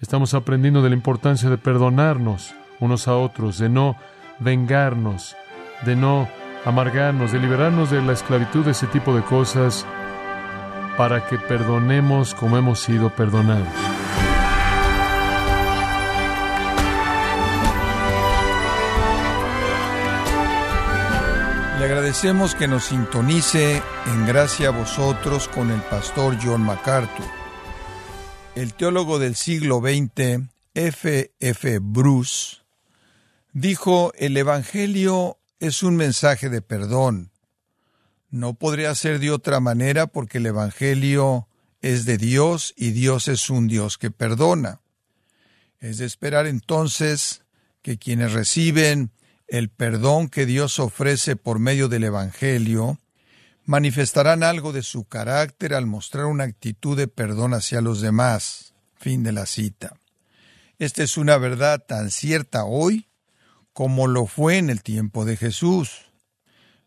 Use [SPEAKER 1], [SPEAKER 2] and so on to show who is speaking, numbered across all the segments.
[SPEAKER 1] Estamos aprendiendo de la importancia de perdonarnos unos a otros, de no vengarnos, de no amargarnos, de liberarnos de la esclavitud de ese tipo de cosas para que perdonemos como hemos sido perdonados.
[SPEAKER 2] Le agradecemos que nos sintonice en gracia a vosotros con el pastor John MacArthur. El teólogo del siglo XX, F. F. Bruce, dijo, el Evangelio es un mensaje de perdón. No podría ser de otra manera porque el Evangelio es de Dios y Dios es un Dios que perdona. Es de esperar entonces que quienes reciben el perdón que Dios ofrece por medio del Evangelio, manifestarán algo de su carácter al mostrar una actitud de perdón hacia los demás. Fin de la cita. Esta es una verdad tan cierta hoy como lo fue en el tiempo de Jesús.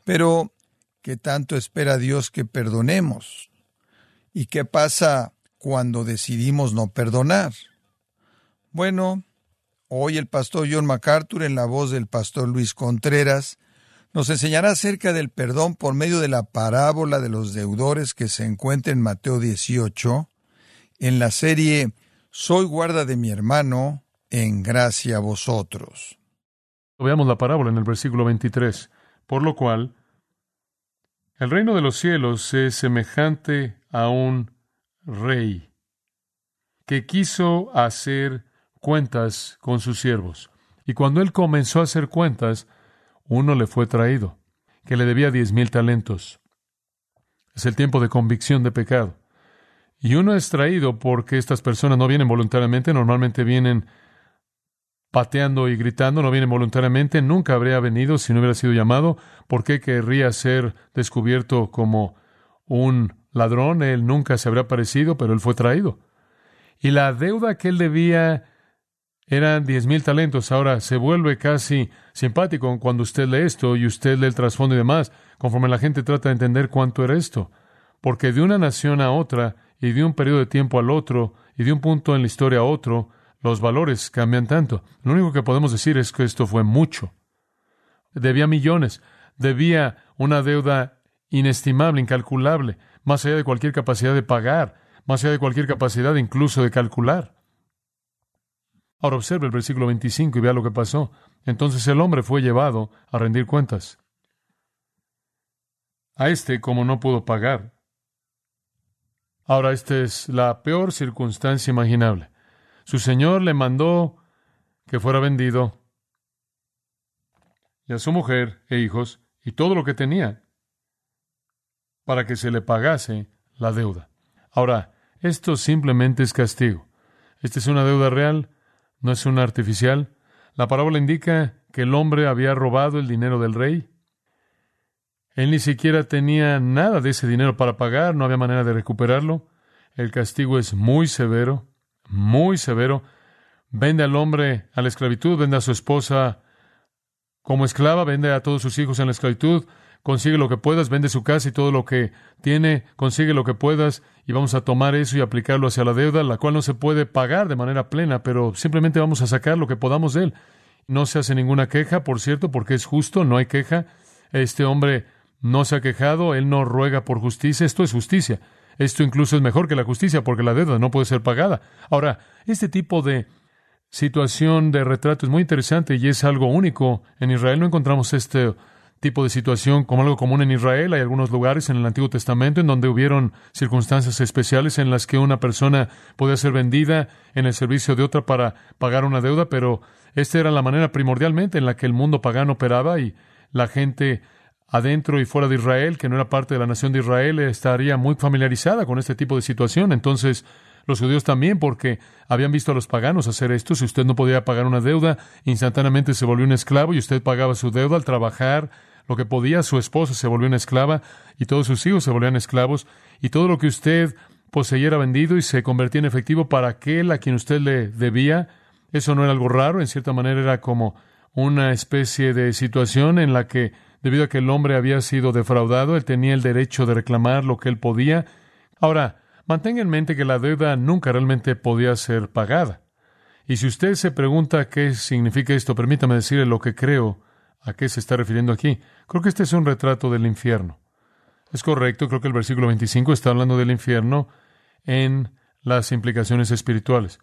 [SPEAKER 2] Pero, ¿qué tanto espera Dios que perdonemos? ¿Y qué pasa cuando decidimos no perdonar? Bueno, Hoy el pastor John MacArthur, en la voz del pastor Luis Contreras, nos enseñará acerca del perdón por medio de la parábola de los deudores que se encuentra en Mateo 18, en la serie Soy guarda de mi hermano, en gracia a vosotros.
[SPEAKER 1] Veamos la parábola en el versículo 23. Por lo cual, el reino de los cielos es semejante a un rey que quiso hacer cuentas con sus siervos. Y cuando él comenzó a hacer cuentas, uno le fue traído, que le debía diez mil talentos. Es el tiempo de convicción de pecado. Y uno es traído porque estas personas no vienen voluntariamente, normalmente vienen pateando y gritando, no vienen voluntariamente, nunca habría venido si no hubiera sido llamado. ¿Por qué querría ser descubierto como un ladrón? Él nunca se habría parecido, pero él fue traído. Y la deuda que él debía eran diez mil talentos. Ahora se vuelve casi simpático cuando usted lee esto y usted lee el trasfondo y demás, conforme la gente trata de entender cuánto era esto. Porque de una nación a otra, y de un periodo de tiempo al otro, y de un punto en la historia a otro, los valores cambian tanto. Lo único que podemos decir es que esto fue mucho. Debía millones, debía una deuda inestimable, incalculable, más allá de cualquier capacidad de pagar, más allá de cualquier capacidad incluso de calcular. Ahora observe el versículo 25 y vea lo que pasó. Entonces el hombre fue llevado a rendir cuentas. A este, como no pudo pagar. Ahora, esta es la peor circunstancia imaginable. Su señor le mandó que fuera vendido y a su mujer e hijos y todo lo que tenía para que se le pagase la deuda. Ahora, esto simplemente es castigo. Esta es una deuda real no es una artificial. La parábola indica que el hombre había robado el dinero del rey. Él ni siquiera tenía nada de ese dinero para pagar, no había manera de recuperarlo. El castigo es muy severo, muy severo. Vende al hombre a la esclavitud, vende a su esposa como esclava, vende a todos sus hijos en la esclavitud, consigue lo que puedas, vende su casa y todo lo que tiene, consigue lo que puedas y vamos a tomar eso y aplicarlo hacia la deuda, la cual no se puede pagar de manera plena, pero simplemente vamos a sacar lo que podamos de él. No se hace ninguna queja, por cierto, porque es justo, no hay queja. Este hombre no se ha quejado, él no ruega por justicia, esto es justicia. Esto incluso es mejor que la justicia porque la deuda no puede ser pagada. Ahora, este tipo de situación de retrato es muy interesante y es algo único. En Israel no encontramos este tipo de situación como algo común en Israel. Hay algunos lugares en el Antiguo Testamento en donde hubieron circunstancias especiales en las que una persona podía ser vendida en el servicio de otra para pagar una deuda, pero esta era la manera primordialmente en la que el mundo pagano operaba y la gente adentro y fuera de Israel, que no era parte de la nación de Israel, estaría muy familiarizada con este tipo de situación. Entonces, los judíos también, porque habían visto a los paganos hacer esto. Si usted no podía pagar una deuda, instantáneamente se volvió un esclavo y usted pagaba su deuda al trabajar lo que podía, su esposa se volvió una esclava y todos sus hijos se volvían esclavos y todo lo que usted poseía era vendido y se convertía en efectivo para aquel a quien usted le debía. Eso no era algo raro, en cierta manera era como una especie de situación en la que, debido a que el hombre había sido defraudado, él tenía el derecho de reclamar lo que él podía. Ahora, mantenga en mente que la deuda nunca realmente podía ser pagada. Y si usted se pregunta qué significa esto, permítame decirle lo que creo a qué se está refiriendo aquí. Creo que este es un retrato del infierno. Es correcto, creo que el versículo 25 está hablando del infierno en las implicaciones espirituales.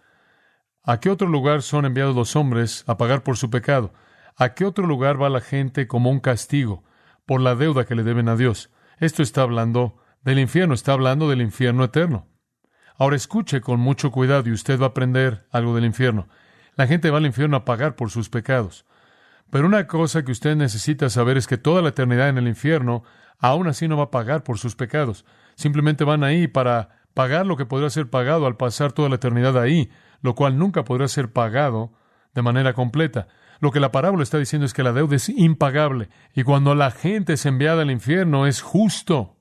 [SPEAKER 1] ¿A qué otro lugar son enviados los hombres a pagar por su pecado? ¿A qué otro lugar va la gente como un castigo por la deuda que le deben a Dios? Esto está hablando del infierno, está hablando del infierno eterno. Ahora escuche con mucho cuidado y usted va a aprender algo del infierno. La gente va al infierno a pagar por sus pecados. Pero una cosa que usted necesita saber es que toda la eternidad en el infierno aún así no va a pagar por sus pecados. Simplemente van ahí para pagar lo que podrá ser pagado al pasar toda la eternidad ahí, lo cual nunca podrá ser pagado de manera completa. Lo que la parábola está diciendo es que la deuda es impagable y cuando la gente es enviada al infierno es justo,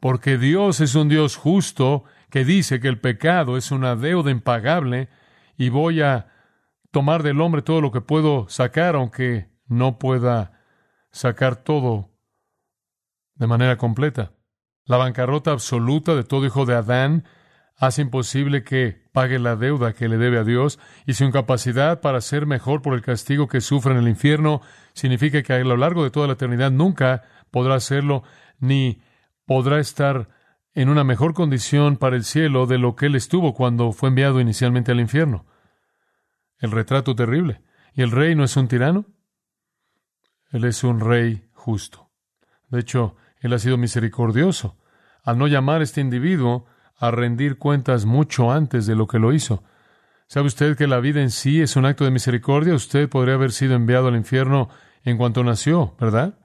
[SPEAKER 1] porque Dios es un Dios justo que dice que el pecado es una deuda impagable y voy a tomar del hombre todo lo que puedo sacar, aunque no pueda sacar todo de manera completa. La bancarrota absoluta de todo hijo de Adán hace imposible que pague la deuda que le debe a Dios y su incapacidad para ser mejor por el castigo que sufre en el infierno significa que a lo largo de toda la eternidad nunca podrá hacerlo ni podrá estar en una mejor condición para el cielo de lo que él estuvo cuando fue enviado inicialmente al infierno. El retrato terrible. ¿Y el rey no es un tirano? Él es un rey justo. De hecho, él ha sido misericordioso al no llamar a este individuo a rendir cuentas mucho antes de lo que lo hizo. ¿Sabe usted que la vida en sí es un acto de misericordia? Usted podría haber sido enviado al infierno en cuanto nació, ¿verdad?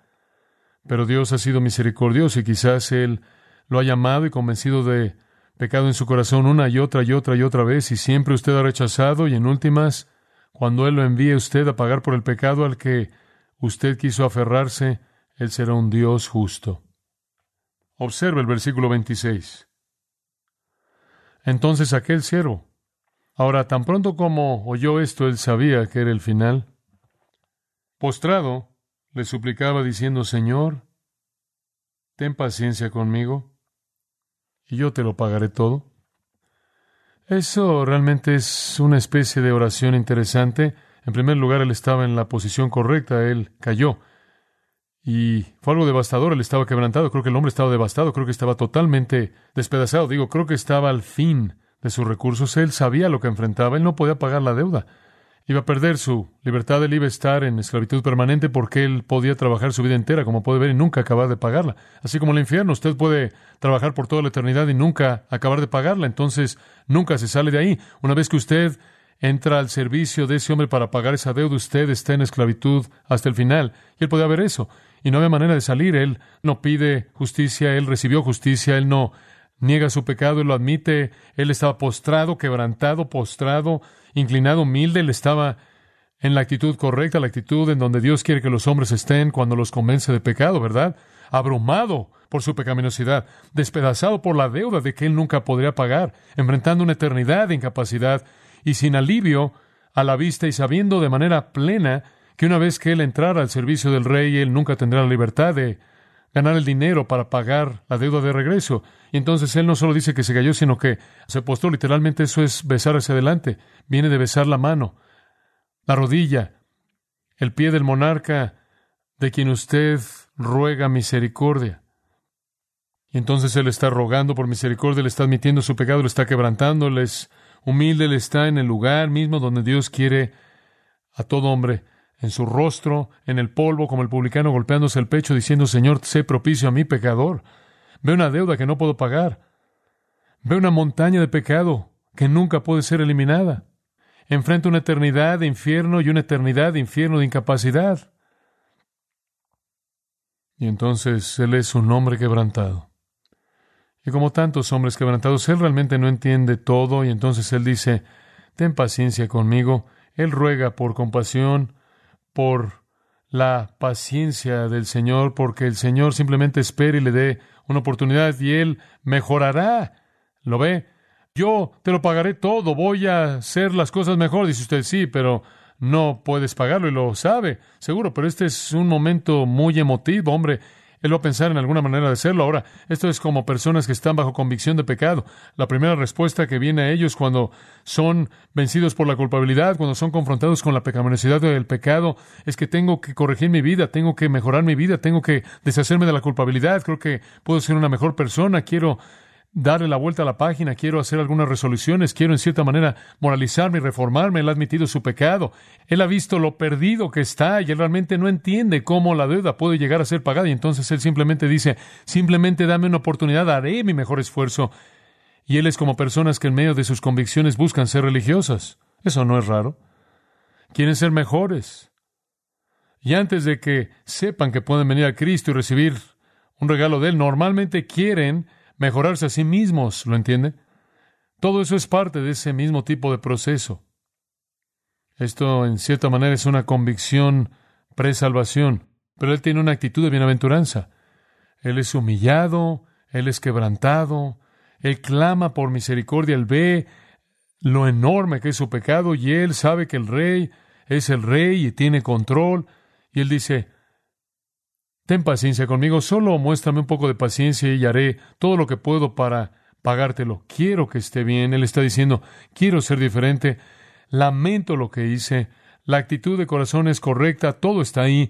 [SPEAKER 1] Pero Dios ha sido misericordioso y quizás Él lo ha llamado y convencido de pecado en su corazón una y otra y otra y otra vez y siempre usted ha rechazado y en últimas, cuando Él lo envíe usted a pagar por el pecado al que usted quiso aferrarse, Él será un Dios justo. Observe el versículo 26. Entonces aquel siervo. Ahora, tan pronto como oyó esto, él sabía que era el final. Postrado, le suplicaba diciendo, Señor, ten paciencia conmigo, y yo te lo pagaré todo. Eso realmente es una especie de oración interesante. En primer lugar, él estaba en la posición correcta, él cayó. Y fue algo devastador, él estaba quebrantado, creo que el hombre estaba devastado, creo que estaba totalmente despedazado, digo, creo que estaba al fin de sus recursos, él sabía lo que enfrentaba, él no podía pagar la deuda, iba a perder su libertad, él iba a estar en esclavitud permanente porque él podía trabajar su vida entera, como puede ver, y nunca acabar de pagarla. Así como el infierno, usted puede trabajar por toda la eternidad y nunca acabar de pagarla, entonces nunca se sale de ahí. Una vez que usted entra al servicio de ese hombre para pagar esa deuda, usted está en esclavitud hasta el final. Y él podía ver eso y no había manera de salir. Él no pide justicia, él recibió justicia, él no niega su pecado, él lo admite, él estaba postrado, quebrantado, postrado, inclinado, humilde, él estaba en la actitud correcta, la actitud en donde Dios quiere que los hombres estén cuando los convence de pecado, ¿verdad? Abrumado por su pecaminosidad, despedazado por la deuda de que él nunca podría pagar, enfrentando una eternidad de incapacidad y sin alivio a la vista y sabiendo de manera plena que una vez que él entrara al servicio del rey, él nunca tendrá la libertad de ganar el dinero para pagar la deuda de regreso. Y entonces él no solo dice que se cayó, sino que se postró. Literalmente eso es besar hacia adelante. Viene de besar la mano, la rodilla, el pie del monarca de quien usted ruega misericordia. Y entonces él está rogando por misericordia, le está admitiendo su pecado, le está quebrantando, le es humilde, le está en el lugar mismo donde Dios quiere a todo hombre en su rostro, en el polvo, como el publicano golpeándose el pecho, diciendo, Señor, sé propicio a mi pecador. Ve una deuda que no puedo pagar. Ve una montaña de pecado que nunca puede ser eliminada. Enfrenta una eternidad de infierno y una eternidad de infierno de incapacidad. Y entonces Él es un hombre quebrantado. Y como tantos hombres quebrantados, Él realmente no entiende todo y entonces Él dice, ten paciencia conmigo. Él ruega por compasión, por la paciencia del Señor, porque el Señor simplemente espera y le dé una oportunidad y Él mejorará. ¿Lo ve? Yo te lo pagaré todo, voy a hacer las cosas mejor. Dice usted, sí, pero no puedes pagarlo y lo sabe, seguro, pero este es un momento muy emotivo, hombre. Él va a pensar en alguna manera de hacerlo. Ahora, esto es como personas que están bajo convicción de pecado. La primera respuesta que viene a ellos cuando son vencidos por la culpabilidad, cuando son confrontados con la pecaminosidad del pecado, es que tengo que corregir mi vida, tengo que mejorar mi vida, tengo que deshacerme de la culpabilidad. Creo que puedo ser una mejor persona, quiero darle la vuelta a la página, quiero hacer algunas resoluciones, quiero en cierta manera moralizarme y reformarme. Él ha admitido su pecado, él ha visto lo perdido que está y él realmente no entiende cómo la deuda puede llegar a ser pagada y entonces él simplemente dice, simplemente dame una oportunidad, haré mi mejor esfuerzo. Y él es como personas que en medio de sus convicciones buscan ser religiosas. Eso no es raro. Quieren ser mejores. Y antes de que sepan que pueden venir a Cristo y recibir un regalo de Él, normalmente quieren mejorarse a sí mismos, ¿lo entiende? Todo eso es parte de ese mismo tipo de proceso. Esto, en cierta manera, es una convicción pre-salvación, pero él tiene una actitud de bienaventuranza. Él es humillado, él es quebrantado, él clama por misericordia, él ve lo enorme que es su pecado y él sabe que el rey es el rey y tiene control. Y él dice, Ten paciencia conmigo, solo muéstrame un poco de paciencia y haré todo lo que puedo para pagártelo. Quiero que esté bien. Él está diciendo, quiero ser diferente. Lamento lo que hice. La actitud de corazón es correcta, todo está ahí.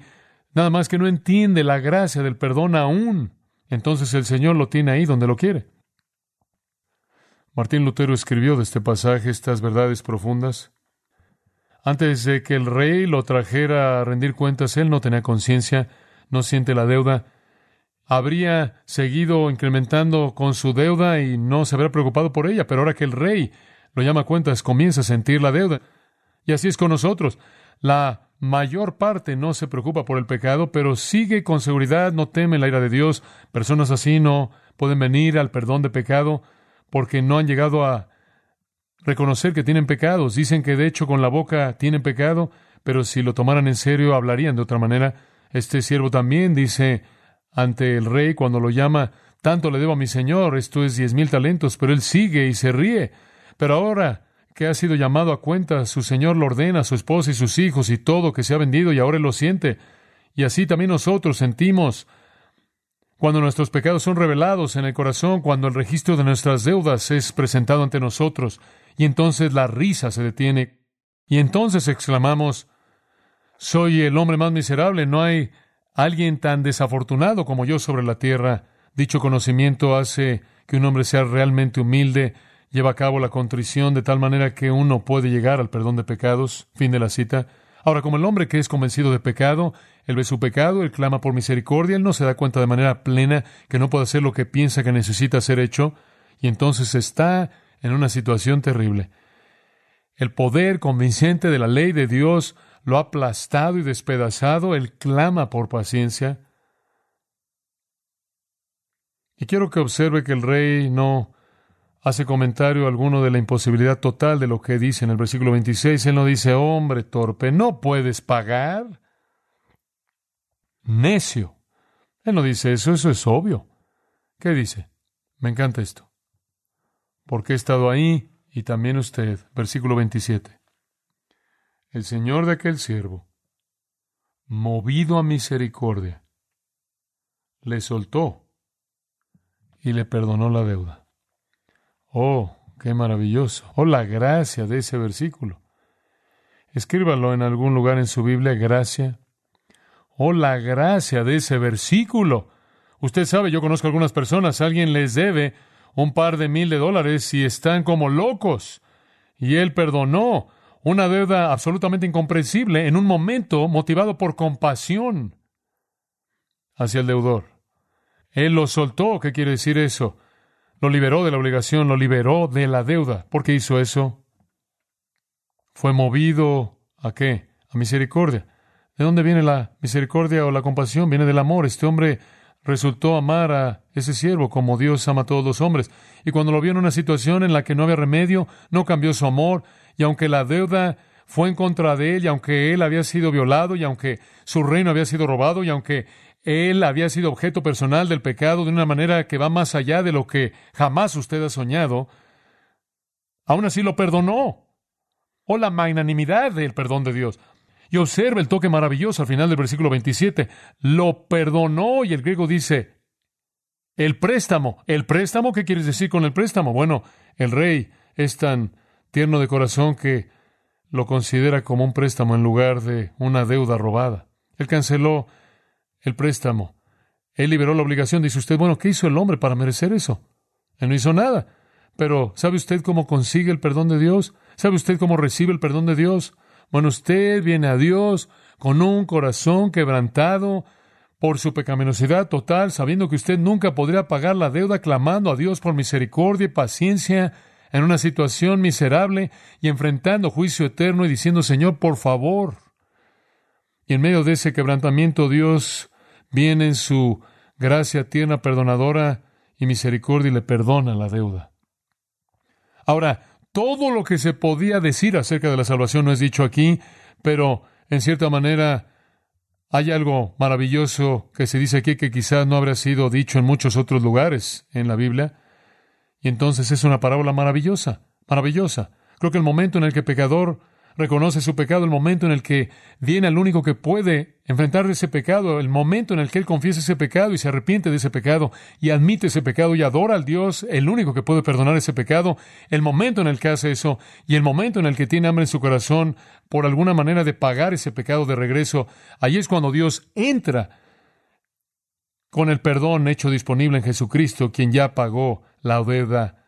[SPEAKER 1] Nada más que no entiende la gracia del perdón aún. Entonces el Señor lo tiene ahí donde lo quiere. Martín Lutero escribió de este pasaje estas verdades profundas. Antes de que el rey lo trajera a rendir cuentas, él no tenía conciencia no siente la deuda, habría seguido incrementando con su deuda y no se habría preocupado por ella, pero ahora que el rey lo llama a cuentas, comienza a sentir la deuda. Y así es con nosotros. La mayor parte no se preocupa por el pecado, pero sigue con seguridad, no teme la ira de Dios. Personas así no pueden venir al perdón de pecado porque no han llegado a reconocer que tienen pecados. Dicen que de hecho con la boca tienen pecado, pero si lo tomaran en serio hablarían de otra manera. Este siervo también dice ante el rey cuando lo llama, tanto le debo a mi señor, esto es diez mil talentos, pero él sigue y se ríe. Pero ahora que ha sido llamado a cuenta, su señor lo ordena a su esposa y sus hijos y todo que se ha vendido y ahora él lo siente. Y así también nosotros sentimos cuando nuestros pecados son revelados en el corazón, cuando el registro de nuestras deudas es presentado ante nosotros, y entonces la risa se detiene, y entonces exclamamos, soy el hombre más miserable, no hay alguien tan desafortunado como yo sobre la tierra. Dicho conocimiento hace que un hombre sea realmente humilde, lleva a cabo la contrición de tal manera que uno puede llegar al perdón de pecados. Fin de la cita. Ahora, como el hombre que es convencido de pecado, él ve su pecado, él clama por misericordia, él no se da cuenta de manera plena que no puede hacer lo que piensa que necesita ser hecho, y entonces está en una situación terrible. El poder convincente de la ley de Dios lo ha aplastado y despedazado, él clama por paciencia. Y quiero que observe que el rey no hace comentario alguno de la imposibilidad total de lo que dice en el versículo 26. Él no dice, hombre torpe, no puedes pagar. Necio. Él no dice eso, eso es obvio. ¿Qué dice? Me encanta esto. Porque he estado ahí y también usted. Versículo 27 el señor de aquel siervo, movido a misericordia, le soltó y le perdonó la deuda. Oh, qué maravilloso. Oh, la gracia de ese versículo. Escríbalo en algún lugar en su Biblia, gracia. Oh, la gracia de ese versículo. Usted sabe, yo conozco algunas personas, alguien les debe un par de mil de dólares y están como locos. Y él perdonó una deuda absolutamente incomprensible en un momento motivado por compasión hacia el deudor. Él lo soltó. ¿Qué quiere decir eso? Lo liberó de la obligación, lo liberó de la deuda. ¿Por qué hizo eso? Fue movido a qué? A misericordia. ¿De dónde viene la misericordia o la compasión? Viene del amor. Este hombre resultó amar a ese siervo como Dios ama a todos los hombres. Y cuando lo vio en una situación en la que no había remedio, no cambió su amor, y aunque la deuda fue en contra de él, y aunque él había sido violado, y aunque su reino había sido robado, y aunque él había sido objeto personal del pecado de una manera que va más allá de lo que jamás usted ha soñado, aún así lo perdonó. O la magnanimidad del perdón de Dios. Y observa el toque maravilloso al final del versículo 27. Lo perdonó y el griego dice, el préstamo. ¿El préstamo? ¿Qué quieres decir con el préstamo? Bueno, el rey es tan tierno de corazón que lo considera como un préstamo en lugar de una deuda robada. Él canceló el préstamo. Él liberó la obligación. Dice usted, bueno, ¿qué hizo el hombre para merecer eso? Él no hizo nada. Pero ¿sabe usted cómo consigue el perdón de Dios? ¿Sabe usted cómo recibe el perdón de Dios? Bueno, usted viene a Dios con un corazón quebrantado por su pecaminosidad total, sabiendo que usted nunca podría pagar la deuda, clamando a Dios por misericordia y paciencia en una situación miserable y enfrentando juicio eterno y diciendo, Señor, por favor. Y en medio de ese quebrantamiento Dios viene en su gracia tierna, perdonadora y misericordia y le perdona la deuda. Ahora, todo lo que se podía decir acerca de la salvación no es dicho aquí, pero en cierta manera hay algo maravilloso que se dice aquí que quizás no habría sido dicho en muchos otros lugares en la Biblia. Y entonces es una parábola maravillosa, maravillosa. Creo que el momento en el que el pecador reconoce su pecado, el momento en el que viene el único que puede enfrentar ese pecado, el momento en el que él confiesa ese pecado y se arrepiente de ese pecado y admite ese pecado y adora al Dios, el único que puede perdonar ese pecado, el momento en el que hace eso y el momento en el que tiene hambre en su corazón por alguna manera de pagar ese pecado de regreso, ahí es cuando Dios entra con el perdón hecho disponible en Jesucristo, quien ya pagó la deuda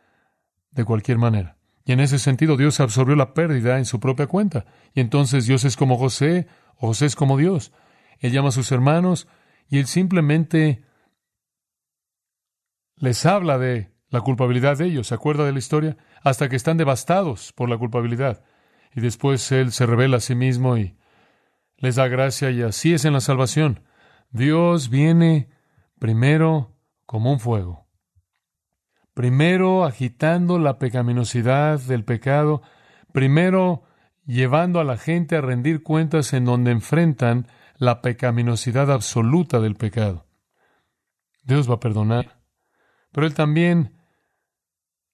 [SPEAKER 1] de cualquier manera. Y en ese sentido Dios absorbió la pérdida en su propia cuenta. Y entonces Dios es como José, o José es como Dios. Él llama a sus hermanos y él simplemente les habla de la culpabilidad de ellos. ¿Se acuerda de la historia? Hasta que están devastados por la culpabilidad. Y después Él se revela a sí mismo y les da gracia y así es en la salvación. Dios viene primero como un fuego primero agitando la pecaminosidad del pecado, primero llevando a la gente a rendir cuentas en donde enfrentan la pecaminosidad absoluta del pecado. Dios va a perdonar, pero Él también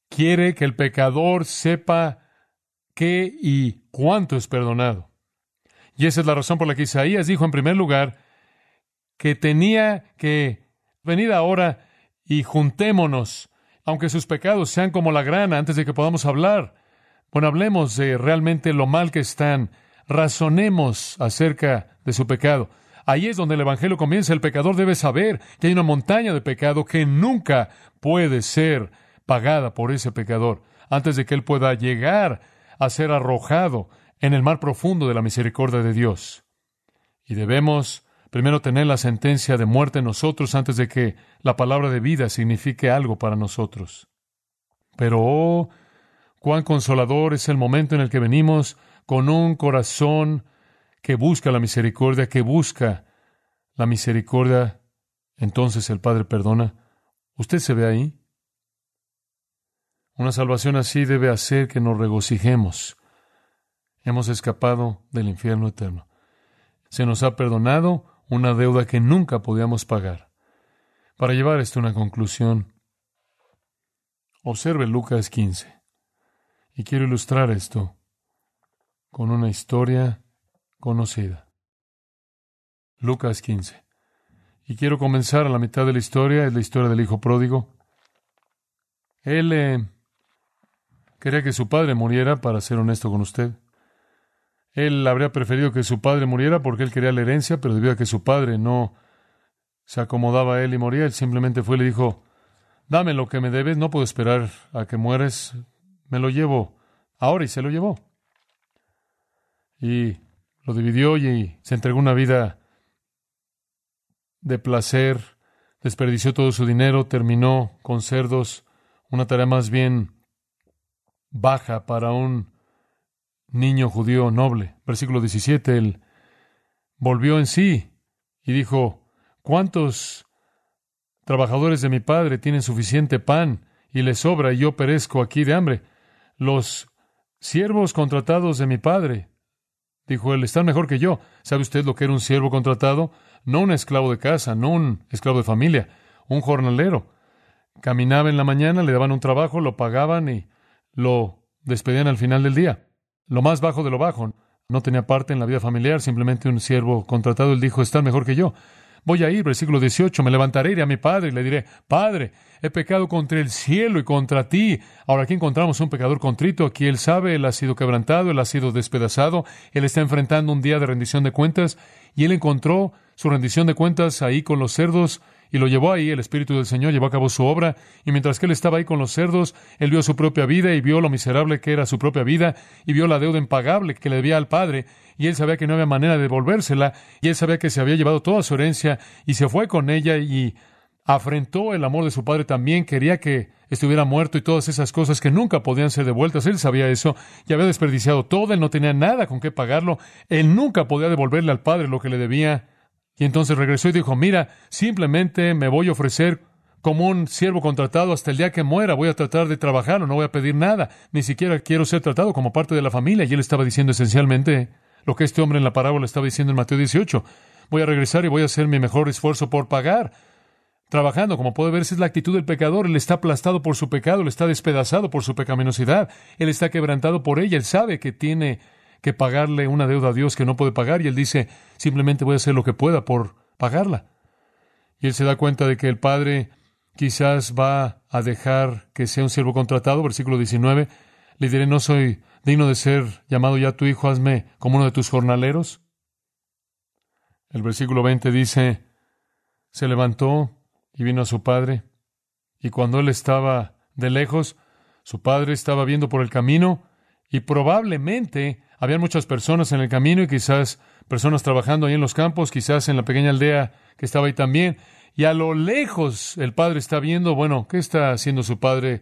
[SPEAKER 1] quiere que el pecador sepa qué y cuánto es perdonado. Y esa es la razón por la que Isaías dijo en primer lugar que tenía que venir ahora y juntémonos aunque sus pecados sean como la grana, antes de que podamos hablar. Bueno, hablemos de realmente lo mal que están, razonemos acerca de su pecado. Ahí es donde el Evangelio comienza. El pecador debe saber que hay una montaña de pecado que nunca puede ser pagada por ese pecador, antes de que él pueda llegar a ser arrojado en el mar profundo de la misericordia de Dios. Y debemos primero tener la sentencia de muerte en nosotros antes de que la palabra de vida signifique algo para nosotros. Pero, oh, cuán consolador es el momento en el que venimos con un corazón que busca la misericordia, que busca la misericordia, entonces el Padre perdona. ¿Usted se ve ahí? Una salvación así debe hacer que nos regocijemos. Hemos escapado del infierno eterno. Se nos ha perdonado una deuda que nunca podíamos pagar. Para llevar esto a una conclusión, observe Lucas 15. Y quiero ilustrar esto con una historia conocida. Lucas 15. Y quiero comenzar a la mitad de la historia, es la historia del hijo pródigo. Él eh, quería que su padre muriera, para ser honesto con usted. Él habría preferido que su padre muriera porque él quería la herencia, pero debido a que su padre no se acomodaba a él y moría, él simplemente fue y le dijo, dame lo que me debes, no puedo esperar a que mueres, me lo llevo ahora y se lo llevó. Y lo dividió y se entregó una vida de placer, desperdició todo su dinero, terminó con cerdos, una tarea más bien baja para un niño judío noble. Versículo 17, él volvió en sí y dijo, ¿cuántos trabajadores de mi padre tienen suficiente pan y les sobra y yo perezco aquí de hambre? Los siervos contratados de mi padre, dijo él, están mejor que yo. ¿Sabe usted lo que era un siervo contratado? No un esclavo de casa, no un esclavo de familia, un jornalero. Caminaba en la mañana, le daban un trabajo, lo pagaban y lo despedían al final del día lo más bajo de lo bajo. no tenía parte en la vida familiar, simplemente un siervo contratado. Él dijo, está mejor que yo. Voy a ir, versículo 18, me levantaré, iré a mi padre y le diré, Padre, he pecado contra el cielo y contra ti. Ahora aquí encontramos un pecador contrito, aquí él sabe, él ha sido quebrantado, él ha sido despedazado, él está enfrentando un día de rendición de cuentas y él encontró su rendición de cuentas ahí con los cerdos y lo llevó ahí, el Espíritu del Señor llevó a cabo su obra, y mientras que él estaba ahí con los cerdos, él vio su propia vida y vio lo miserable que era su propia vida, y vio la deuda impagable que le debía al Padre, y él sabía que no había manera de devolvérsela, y él sabía que se había llevado toda su herencia, y se fue con ella y afrentó el amor de su Padre también, quería que estuviera muerto y todas esas cosas que nunca podían ser devueltas. Él sabía eso y había desperdiciado todo, él no tenía nada con qué pagarlo, él nunca podía devolverle al Padre lo que le debía. Y entonces regresó y dijo, mira, simplemente me voy a ofrecer como un siervo contratado hasta el día que muera. Voy a tratar de trabajar o no voy a pedir nada. Ni siquiera quiero ser tratado como parte de la familia. Y él estaba diciendo esencialmente lo que este hombre en la parábola estaba diciendo en Mateo 18. Voy a regresar y voy a hacer mi mejor esfuerzo por pagar. Trabajando, como puede ver, esa es la actitud del pecador. Él está aplastado por su pecado, él está despedazado por su pecaminosidad, él está quebrantado por ella, él sabe que tiene que pagarle una deuda a Dios que no puede pagar y él dice, simplemente voy a hacer lo que pueda por pagarla. Y él se da cuenta de que el Padre quizás va a dejar que sea un siervo contratado, versículo 19, le diré, no soy digno de ser llamado ya tu hijo, hazme como uno de tus jornaleros. El versículo 20 dice, se levantó y vino a su padre, y cuando él estaba de lejos, su padre estaba viendo por el camino, y probablemente había muchas personas en el camino y quizás personas trabajando ahí en los campos, quizás en la pequeña aldea que estaba ahí también. Y a lo lejos el padre está viendo, bueno, ¿qué está haciendo su padre?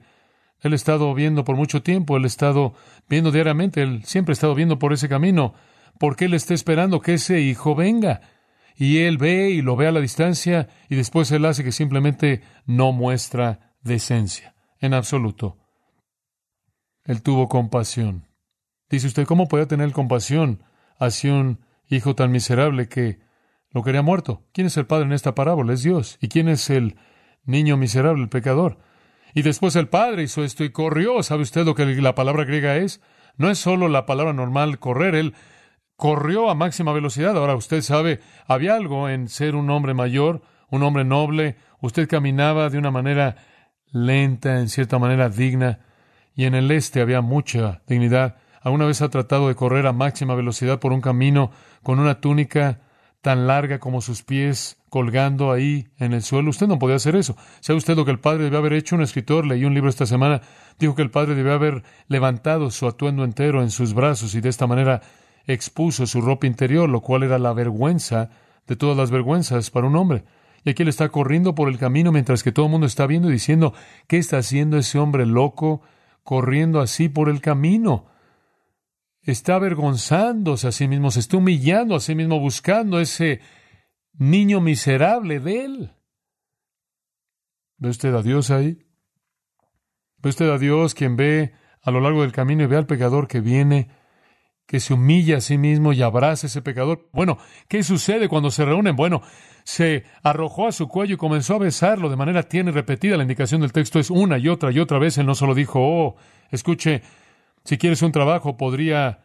[SPEAKER 1] Él ha estado viendo por mucho tiempo, él ha estado viendo diariamente, él siempre ha estado viendo por ese camino, porque él está esperando que ese hijo venga. Y él ve y lo ve a la distancia y después él hace que simplemente no muestra decencia, en absoluto. Él tuvo compasión. Dice usted, ¿cómo puede tener compasión hacia un hijo tan miserable que lo quería muerto? ¿Quién es el padre en esta parábola? Es Dios. ¿Y quién es el niño miserable, el pecador? Y después el padre hizo esto y corrió. ¿Sabe usted lo que la palabra griega es? No es solo la palabra normal correr, él corrió a máxima velocidad. Ahora usted sabe, había algo en ser un hombre mayor, un hombre noble. Usted caminaba de una manera lenta, en cierta manera digna, y en el este había mucha dignidad. ¿Alguna vez ha tratado de correr a máxima velocidad por un camino con una túnica tan larga como sus pies colgando ahí en el suelo? Usted no podía hacer eso. ¿Sabe usted lo que el padre debe haber hecho? Un escritor leí un libro esta semana, dijo que el padre debe haber levantado su atuendo entero en sus brazos y de esta manera expuso su ropa interior, lo cual era la vergüenza de todas las vergüenzas para un hombre. Y aquí él está corriendo por el camino mientras que todo el mundo está viendo y diciendo, ¿qué está haciendo ese hombre loco corriendo así por el camino? Está avergonzándose a sí mismo, se está humillando a sí mismo, buscando ese niño miserable de él. ¿Ve usted a Dios ahí? ¿Ve usted a Dios quien ve a lo largo del camino y ve al pecador que viene, que se humilla a sí mismo y abraza a ese pecador? Bueno, ¿qué sucede cuando se reúnen? Bueno, se arrojó a su cuello y comenzó a besarlo de manera tierna y repetida. La indicación del texto es una y otra y otra vez. Él no solo dijo, oh, escuche, si quieres un trabajo, podría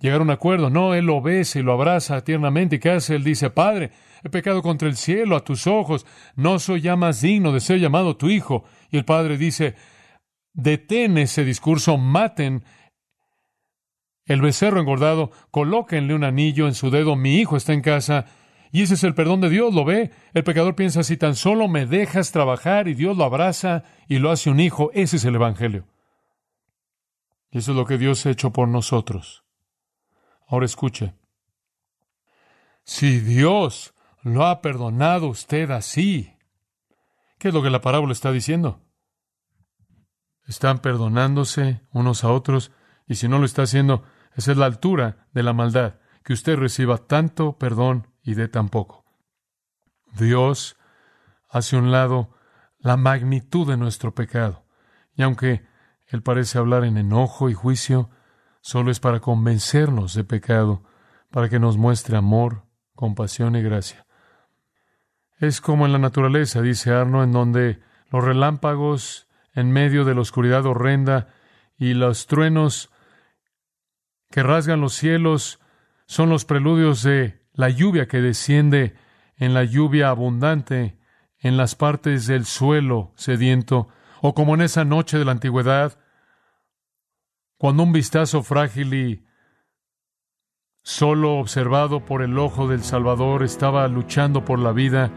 [SPEAKER 1] llegar a un acuerdo. No, él lo besa y lo abraza tiernamente. ¿Y qué hace? Él dice, Padre, he pecado contra el cielo a tus ojos. No soy ya más digno de ser llamado tu hijo. Y el Padre dice, detén ese discurso, maten el becerro engordado, colóquenle un anillo en su dedo, mi hijo está en casa. Y ese es el perdón de Dios, ¿lo ve? El pecador piensa, si tan solo me dejas trabajar y Dios lo abraza y lo hace un hijo, ese es el Evangelio. Y eso es lo que Dios ha hecho por nosotros. Ahora escuche. Si Dios lo ha perdonado usted así, ¿qué es lo que la parábola está diciendo? Están perdonándose unos a otros y si no lo está haciendo, esa es la altura de la maldad, que usted reciba tanto perdón y dé tan poco. Dios hace un lado la magnitud de nuestro pecado. Y aunque él parece hablar en enojo y juicio, solo es para convencernos de pecado, para que nos muestre amor, compasión y gracia. Es como en la naturaleza, dice Arno, en donde los relámpagos en medio de la oscuridad horrenda y los truenos que rasgan los cielos son los preludios de la lluvia que desciende en la lluvia abundante en las partes del suelo sediento, o como en esa noche de la antigüedad, cuando un vistazo frágil y solo observado por el ojo del Salvador estaba luchando por la vida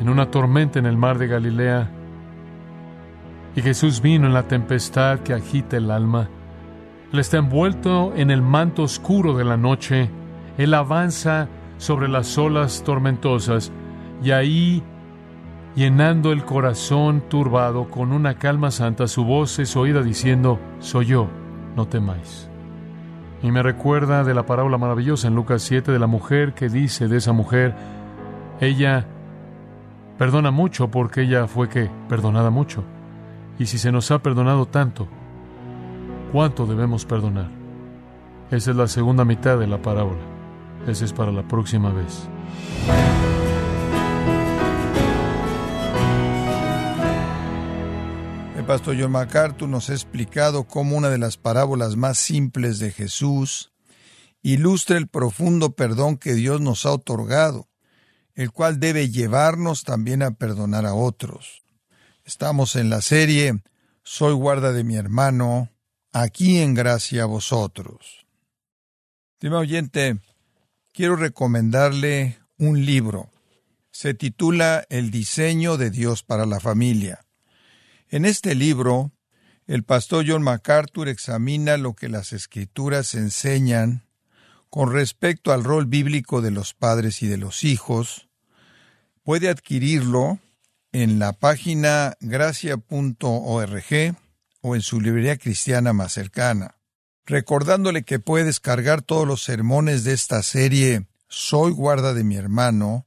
[SPEAKER 1] en una tormenta en el mar de Galilea, y Jesús vino en la tempestad que agita el alma. Él está envuelto en el manto oscuro de la noche. Él avanza sobre las olas tormentosas y ahí, llenando el corazón turbado con una calma santa, su voz es oída diciendo, Soy yo, no temáis. Y me recuerda de la parábola maravillosa en Lucas 7 de la mujer que dice de esa mujer, ella perdona mucho porque ella fue que perdonada mucho. Y si se nos ha perdonado tanto, ¿cuánto debemos perdonar? Esa es la segunda mitad de la parábola. Esa es para la próxima vez.
[SPEAKER 2] Pastor John MacArthur nos ha explicado cómo una de las parábolas más simples de Jesús ilustra el profundo perdón que Dios nos ha otorgado, el cual debe llevarnos también a perdonar a otros. Estamos en la serie Soy guarda de mi hermano, aquí en gracia a vosotros. Estimado oyente, quiero recomendarle un libro. Se titula El diseño de Dios para la familia. En este libro, el pastor John MacArthur examina lo que las escrituras enseñan con respecto al rol bíblico de los padres y de los hijos. Puede adquirirlo en la página gracia.org o en su librería cristiana más cercana. Recordándole que puede descargar todos los sermones de esta serie Soy guarda de mi hermano,